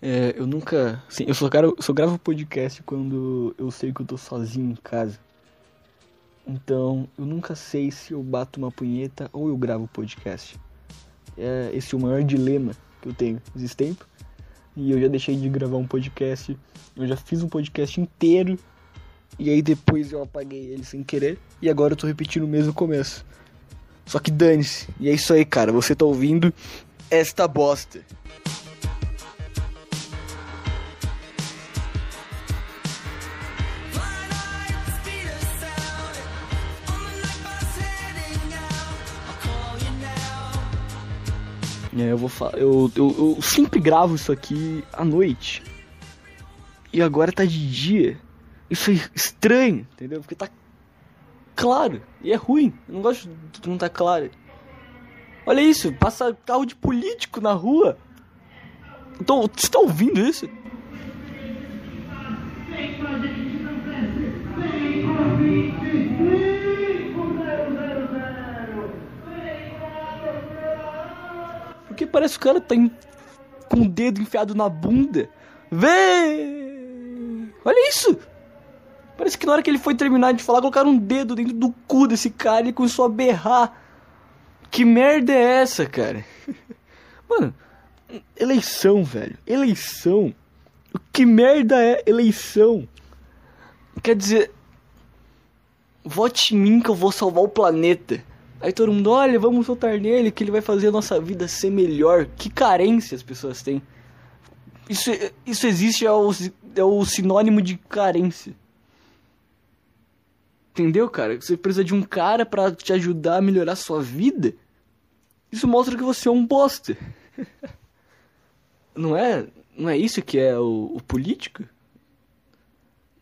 É, eu nunca. Sim, eu só, gravo, só gravo podcast quando eu sei que eu tô sozinho em casa. Então, eu nunca sei se eu bato uma punheta ou eu gravo podcast. É, esse é o maior dilema que eu tenho esse tempo. E eu já deixei de gravar um podcast. Eu já fiz um podcast inteiro. E aí depois eu apaguei ele sem querer. E agora eu tô repetindo o mesmo começo. Só que dane-se. E é isso aí, cara. Você tá ouvindo esta bosta. É, eu vou. Eu, eu, eu sempre gravo isso aqui à noite. E agora tá de dia. Isso é estranho, entendeu? Porque tá claro. E é ruim. Eu não gosto de não tá claro. Olha isso, passa carro de político na rua. Então, você tá ouvindo isso? Porque parece que o cara tá com o dedo enfiado na bunda. Vem! Olha isso! Parece que na hora que ele foi terminar de falar, colocaram um dedo dentro do cu desse cara e ele começou a berrar. Que merda é essa, cara? Mano, eleição, velho. Eleição. Que merda é eleição? Quer dizer, vote em mim que eu vou salvar o planeta. Aí todo mundo, olha, vamos votar nele que ele vai fazer a nossa vida ser melhor. Que carência as pessoas têm. Isso, isso existe, é o, é o sinônimo de carência. Entendeu, cara? Você precisa de um cara para te ajudar a melhorar a sua vida. Isso mostra que você é um bosta. não é, não é isso que é o, o político?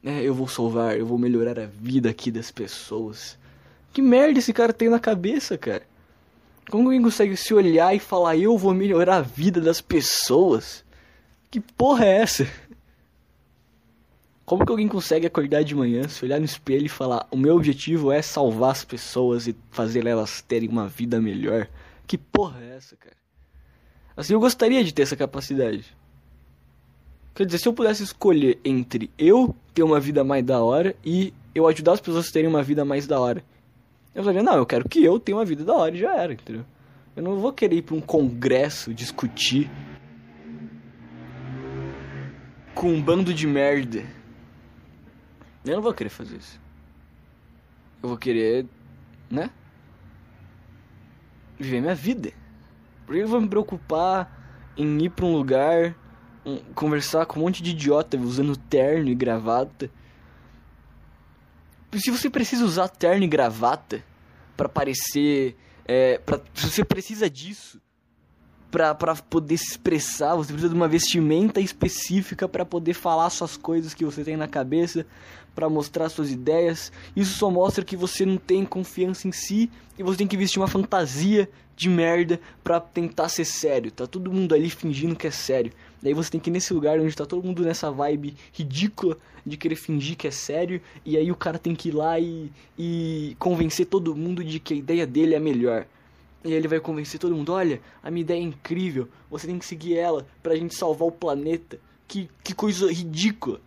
É, eu vou salvar, eu vou melhorar a vida aqui das pessoas. Que merda esse cara tem na cabeça, cara? Como alguém consegue se olhar e falar, eu vou melhorar a vida das pessoas? Que porra é essa? Como que alguém consegue acordar de manhã, se olhar no espelho e falar, o meu objetivo é salvar as pessoas e fazer elas terem uma vida melhor? Que porra é essa, cara? Assim, eu gostaria de ter essa capacidade. Quer dizer, se eu pudesse escolher entre eu ter uma vida mais da hora e eu ajudar as pessoas a terem uma vida mais da hora eu falei, não, eu quero que eu tenha uma vida da hora e já era, entendeu? Eu não vou querer ir pra um congresso discutir com um bando de merda. Eu não vou querer fazer isso. Eu vou querer, né? Viver minha vida. Por que eu vou me preocupar em ir pra um lugar, um, conversar com um monte de idiota usando terno e gravata? Se você precisa usar terno e gravata para parecer. É, pra, se você precisa disso para poder se expressar, você precisa de uma vestimenta específica para poder falar suas coisas que você tem na cabeça, para mostrar suas ideias. Isso só mostra que você não tem confiança em si e você tem que vestir uma fantasia de merda para tentar ser sério. Tá todo mundo ali fingindo que é sério. Daí você tem que ir nesse lugar onde tá todo mundo nessa vibe ridícula de querer fingir que é sério, e aí o cara tem que ir lá e, e convencer todo mundo de que a ideia dele é melhor. E ele vai convencer todo mundo, olha, a minha ideia é incrível, você tem que seguir ela pra gente salvar o planeta. Que, que coisa ridícula.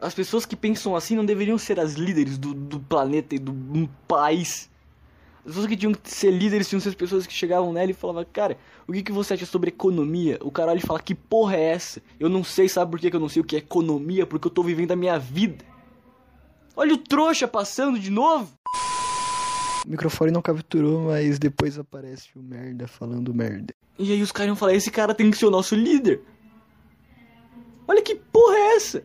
As pessoas que pensam assim não deveriam ser as líderes do, do planeta e do um país. As pessoas que tinham que ser líderes tinham que ser as pessoas que chegavam nela e falavam, cara, o que, que você acha sobre economia? O cara olha e fala, que porra é essa? Eu não sei, sabe por que, que eu não sei o que é economia? Porque eu tô vivendo a minha vida. Olha o trouxa passando de novo! O microfone não capturou, mas depois aparece o merda falando merda. E aí os caras iam falar, esse cara tem que ser o nosso líder. Olha que porra é essa?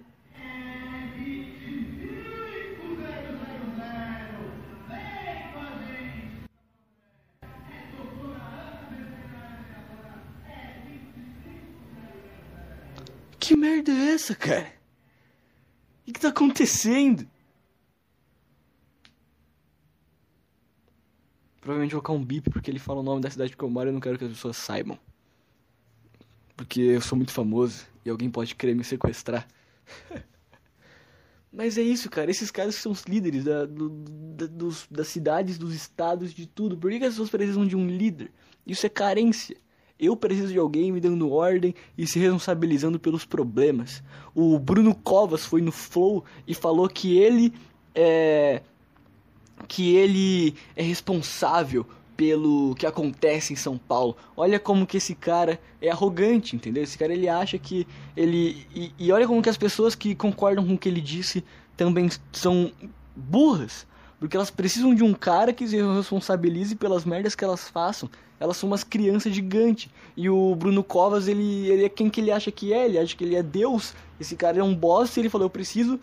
Que merda é essa, cara? O que tá acontecendo? Provavelmente vou colocar um bip porque ele fala o nome da cidade que eu moro e eu não quero que as pessoas saibam. Porque eu sou muito famoso e alguém pode querer me sequestrar. Mas é isso, cara. Esses caras são os líderes da, do, da, dos, das cidades, dos estados, de tudo. Por que, que as pessoas precisam de um líder? Isso é carência. Eu preciso de alguém me dando ordem e se responsabilizando pelos problemas. O Bruno Covas foi no Flow e falou que ele é que ele é responsável pelo que acontece em São Paulo. Olha como que esse cara é arrogante, entendeu? Esse cara ele acha que ele e, e olha como que as pessoas que concordam com o que ele disse também são burras. Porque elas precisam de um cara que se responsabilize pelas merdas que elas façam. Elas são umas crianças gigantes. E o Bruno Covas, ele, ele é quem que ele acha que é? Ele acha que ele é Deus. Esse cara é um boss e ele falou, eu preciso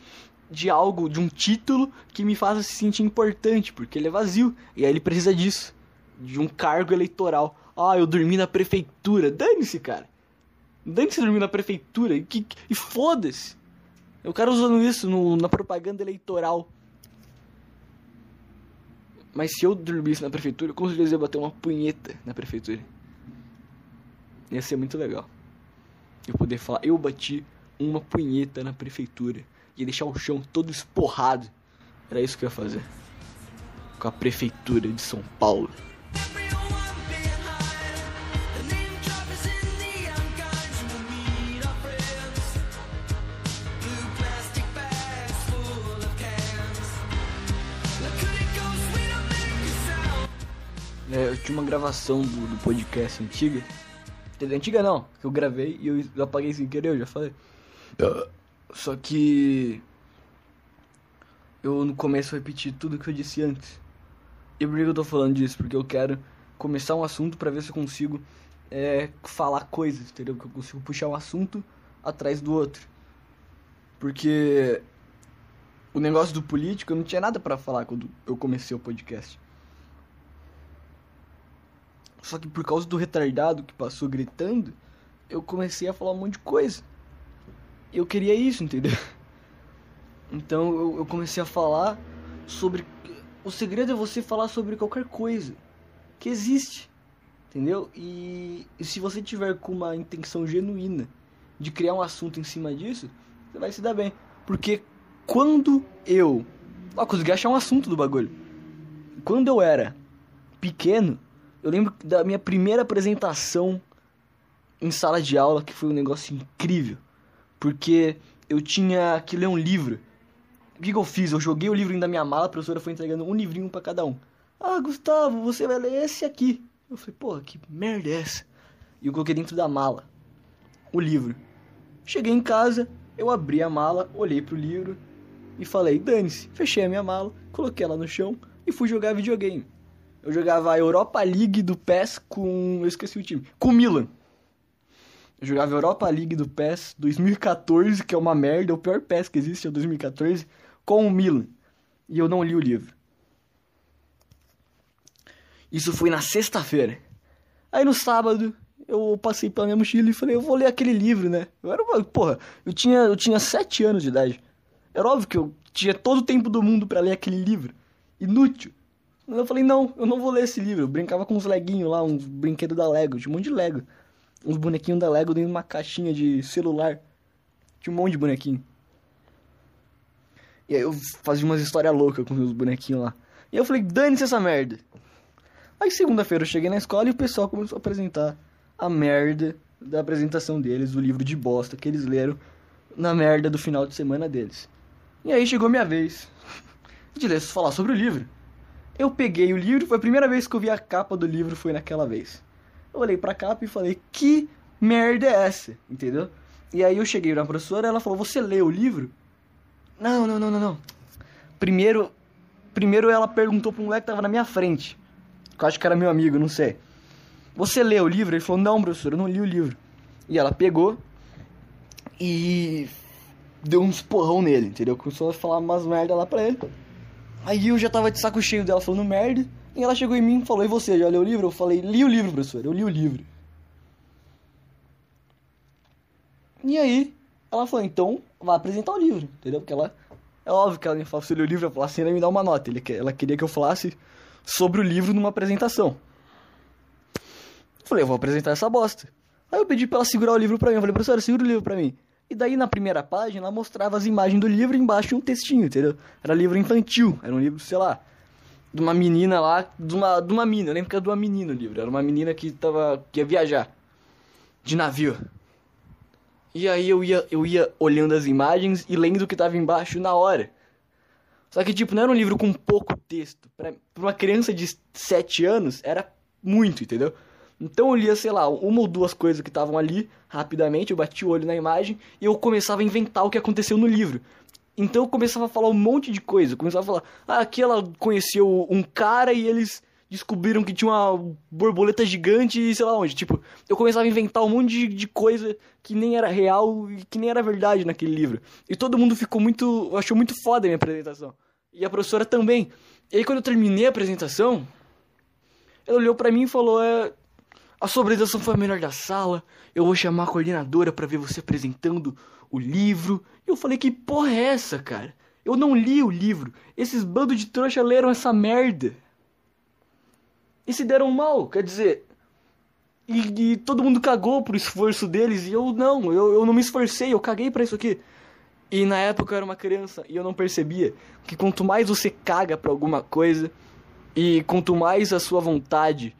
de algo, de um título que me faça se sentir importante, porque ele é vazio. E aí ele precisa disso. De um cargo eleitoral. Ah, eu dormi na prefeitura. Dane-se, cara. Dane-se dormir na prefeitura. E, e foda-se. O cara usando isso no, na propaganda eleitoral. Mas se eu dormisse na prefeitura, com certeza ia bater uma punheta na prefeitura. Ia ser muito legal. Eu poder falar, eu bati uma punheta na prefeitura. Ia deixar o chão todo esporrado. Era isso que eu ia fazer. Com a prefeitura de São Paulo. É, eu tinha uma gravação do, do podcast antiga. Antiga não, que eu gravei e eu apaguei sem querer, eu já falei. Só que eu no começo repeti tudo que eu disse antes. E por que eu tô falando disso? Porque eu quero começar um assunto para ver se eu consigo é, falar coisas, entendeu? Que eu consigo puxar um assunto atrás do outro. Porque o negócio do político eu não tinha nada para falar quando eu comecei o podcast. Só que por causa do retardado que passou gritando, eu comecei a falar um monte de coisa. Eu queria isso, entendeu? Então eu, eu comecei a falar sobre. O segredo é você falar sobre qualquer coisa que existe, entendeu? E, e se você tiver com uma intenção genuína de criar um assunto em cima disso, você vai se dar bem. Porque quando eu. Ó, consegui achar um assunto do bagulho. Quando eu era pequeno, eu lembro da minha primeira apresentação em sala de aula, que foi um negócio incrível. Porque eu tinha que ler um livro. O que, que eu fiz? Eu joguei o livro da minha mala, a professora foi entregando um livrinho para cada um. Ah, Gustavo, você vai ler esse aqui. Eu falei, porra, que merda é essa? E eu coloquei dentro da mala o livro. Cheguei em casa, eu abri a mala, olhei pro livro e falei, dane-se. Fechei a minha mala, coloquei ela no chão e fui jogar videogame. Eu jogava a Europa League do PES com. Eu esqueci o time. Com o Milan. Eu jogava Europa League do PES 2014, que é uma merda. O pior PES que existe é o 2014. Com o Milan. E eu não li o livro. Isso foi na sexta-feira. Aí no sábado, eu passei pela minha mochila e falei, eu vou ler aquele livro, né? Eu era uma. Porra, eu tinha, eu tinha sete anos de idade. Era óbvio que eu tinha todo o tempo do mundo para ler aquele livro. Inútil. Eu falei, não, eu não vou ler esse livro. Eu brincava com uns leguinhos lá, uns brinquedos da Lego, tinha um monte de Lego. Uns bonequinhos da Lego dentro de uma caixinha de celular. Tinha um monte de bonequinho. E aí eu fazia umas histórias loucas com os bonequinhos lá. E eu falei, dane-se essa merda. Aí segunda-feira eu cheguei na escola e o pessoal começou a apresentar a merda da apresentação deles, o livro de bosta que eles leram na merda do final de semana deles. E aí chegou minha vez de falar sobre o livro. Eu peguei o livro, foi a primeira vez que eu vi a capa do livro, foi naquela vez. Eu olhei pra capa e falei, que merda é essa? Entendeu? E aí eu cheguei na professora, ela falou, você leu o livro? Não, não, não, não, não. Primeiro, primeiro ela perguntou pro moleque que tava na minha frente. Que eu acho que era meu amigo, não sei. Você leu o livro? Ele falou, não, professor, eu não li o livro. E ela pegou e deu um esporrão nele, entendeu? Começou a falar umas merda lá pra ele. Aí eu já tava de saco cheio dela falando merda. E ela chegou em mim e falou: E você, já leu o livro? Eu falei: Li o livro, professor, eu li o livro. E aí, ela falou: Então, vai apresentar o livro, entendeu? Porque ela. É óbvio que ela me falou: Se eu li o livro, ela falou assim: ela me dá uma nota. Ela queria que eu falasse sobre o livro numa apresentação. Eu falei: Eu vou apresentar essa bosta. Aí eu pedi pra ela segurar o livro pra mim. Eu falei: Professora, segura o livro pra mim. E daí na primeira página ela mostrava as imagens do livro embaixo um textinho, entendeu? Era livro infantil, era um livro, sei lá, de uma menina lá, de uma, de uma mina, eu lembro que era de uma menina o livro, era uma menina que tava, que ia viajar. de navio. E aí eu ia, eu ia olhando as imagens e lendo o que tava embaixo na hora. Só que, tipo, não era um livro com pouco texto. Pra, pra uma criança de 7 anos, era muito, entendeu? Então eu lia, sei lá, uma ou duas coisas que estavam ali, rapidamente, eu bati o olho na imagem e eu começava a inventar o que aconteceu no livro. Então eu começava a falar um monte de coisa. Eu começava a falar, ah, aqui ela conheceu um cara e eles descobriram que tinha uma borboleta gigante e sei lá onde. Tipo, eu começava a inventar um monte de, de coisa que nem era real e que nem era verdade naquele livro. E todo mundo ficou muito. achou muito foda a minha apresentação. E a professora também. E aí quando eu terminei a apresentação, ela olhou para mim e falou: é, a sua apresentação foi a melhor da sala. Eu vou chamar a coordenadora para ver você apresentando o livro. E eu falei: que porra é essa, cara? Eu não li o livro. Esses bandos de trouxa leram essa merda e se deram mal, quer dizer. E, e, todo mundo cagou pro esforço deles e eu não, eu, eu não me esforcei, eu caguei para isso aqui. E na época eu era uma criança e eu não percebia que quanto mais você caga pra alguma coisa e quanto mais a sua vontade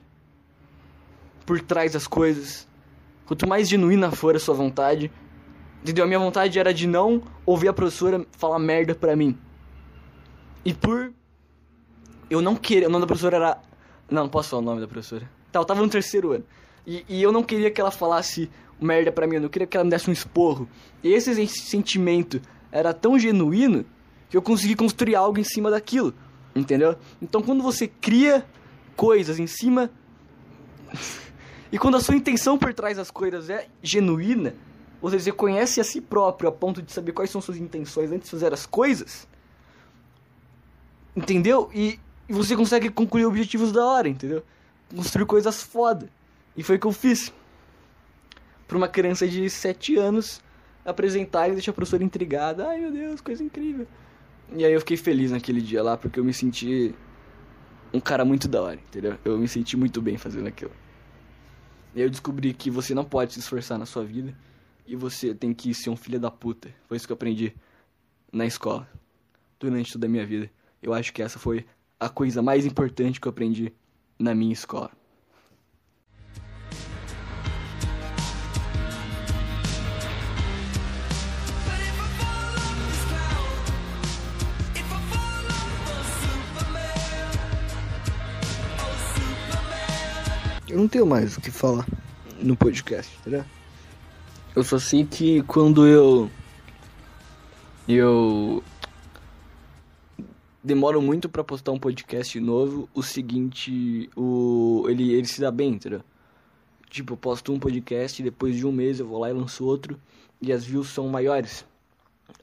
por trás das coisas, quanto mais genuína for a sua vontade, entendeu? A minha vontade era de não ouvir a professora falar merda pra mim. E por eu não querer, o nome da professora era não, não posso falar o nome da professora. Tá, eu tava no terceiro ano. E, e eu não queria que ela falasse merda pra mim, eu não queria que ela me desse um esporro. E esse sentimento era tão genuíno que eu consegui construir algo em cima daquilo. Entendeu? Então quando você cria coisas em cima. E quando a sua intenção por trás das coisas é genuína, ou seja, você conhece a si próprio a ponto de saber quais são suas intenções antes de fazer as coisas. Entendeu? E, e você consegue concluir objetivos da hora, entendeu? Construir coisas foda. E foi o que eu fiz. Pra uma criança de 7 anos apresentar e deixar a professora intrigada. Ai meu Deus, coisa incrível. E aí eu fiquei feliz naquele dia lá porque eu me senti um cara muito da hora, entendeu? Eu me senti muito bem fazendo aquilo. E aí eu descobri que você não pode se esforçar na sua vida e você tem que ser um filho da puta. Foi isso que eu aprendi na escola durante toda a minha vida. Eu acho que essa foi a coisa mais importante que eu aprendi na minha escola. Eu não tenho mais o que falar no podcast, entendeu? Eu só sei que quando eu. Eu demoro muito para postar um podcast novo, o seguinte, o ele ele se dá bem, entendeu? Tipo, eu posto um podcast depois de um mês eu vou lá e lanço outro e as views são maiores.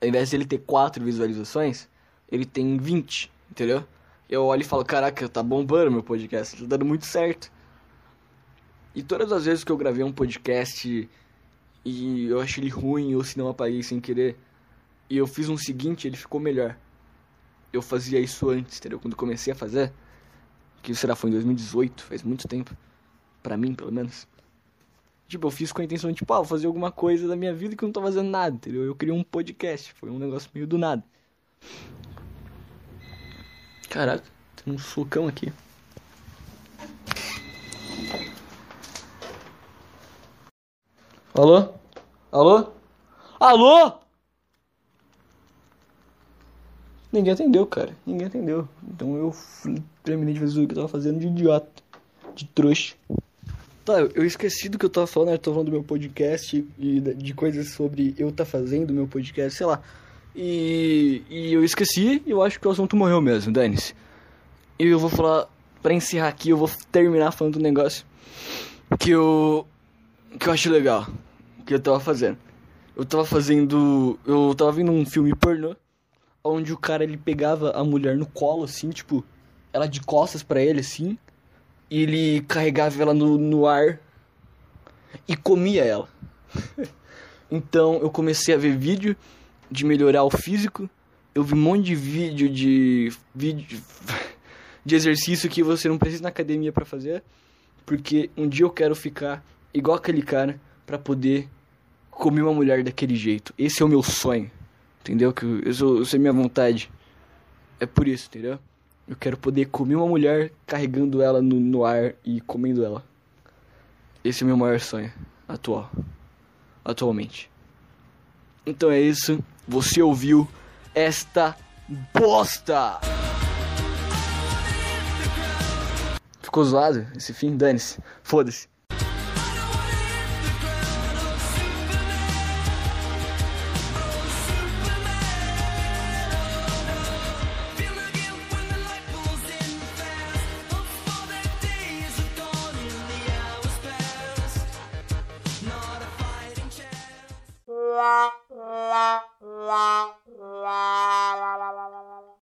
Ao invés de ele ter quatro visualizações, ele tem 20, entendeu? Eu olho e falo, caraca, tá bombando meu podcast, tá dando muito certo. E todas as vezes que eu gravei um podcast e eu achei ele ruim ou se não apaguei sem querer, e eu fiz um seguinte, ele ficou melhor eu fazia isso antes, entendeu? Quando comecei a fazer, que será foi em 2018, faz muito tempo, para mim pelo menos. Tipo, eu fiz com a intenção de, tipo, ah, fazer alguma coisa da minha vida que eu não tô fazendo nada, entendeu? Eu criei um podcast, foi um negócio meio do nada. Caraca, tem um socão aqui. Alô? Alô? Alô? Ninguém atendeu, cara. Ninguém atendeu. Então eu terminei de fazer o que eu tava fazendo de idiota. De trouxa. Tá, eu esqueci do que eu tava falando, né? eu tava falando do meu podcast e de coisas sobre eu tá fazendo meu podcast, sei lá. E, e eu esqueci e eu acho que o assunto morreu mesmo, dane-se. E eu vou falar, pra encerrar aqui, eu vou terminar falando um negócio que eu. Que eu acho legal. Que eu tava fazendo. Eu tava fazendo. Eu tava vendo um filme pornô onde o cara ele pegava a mulher no colo, assim, tipo, ela de costas para ele, assim, e ele carregava ela no, no ar e comia ela. então eu comecei a ver vídeo de melhorar o físico. Eu vi um monte de vídeo de vídeo de exercício que você não precisa na academia para fazer, porque um dia eu quero ficar igual aquele cara para poder comer uma mulher daquele jeito. Esse é o meu sonho. Entendeu? Que eu sou minha vontade. É por isso, entendeu? Eu quero poder comer uma mulher carregando ela no, no ar e comendo ela. Esse é o meu maior sonho. atual. Atualmente. Então é isso. Você ouviu esta bosta! Ficou zoado esse fim? Dane-se. Foda-se.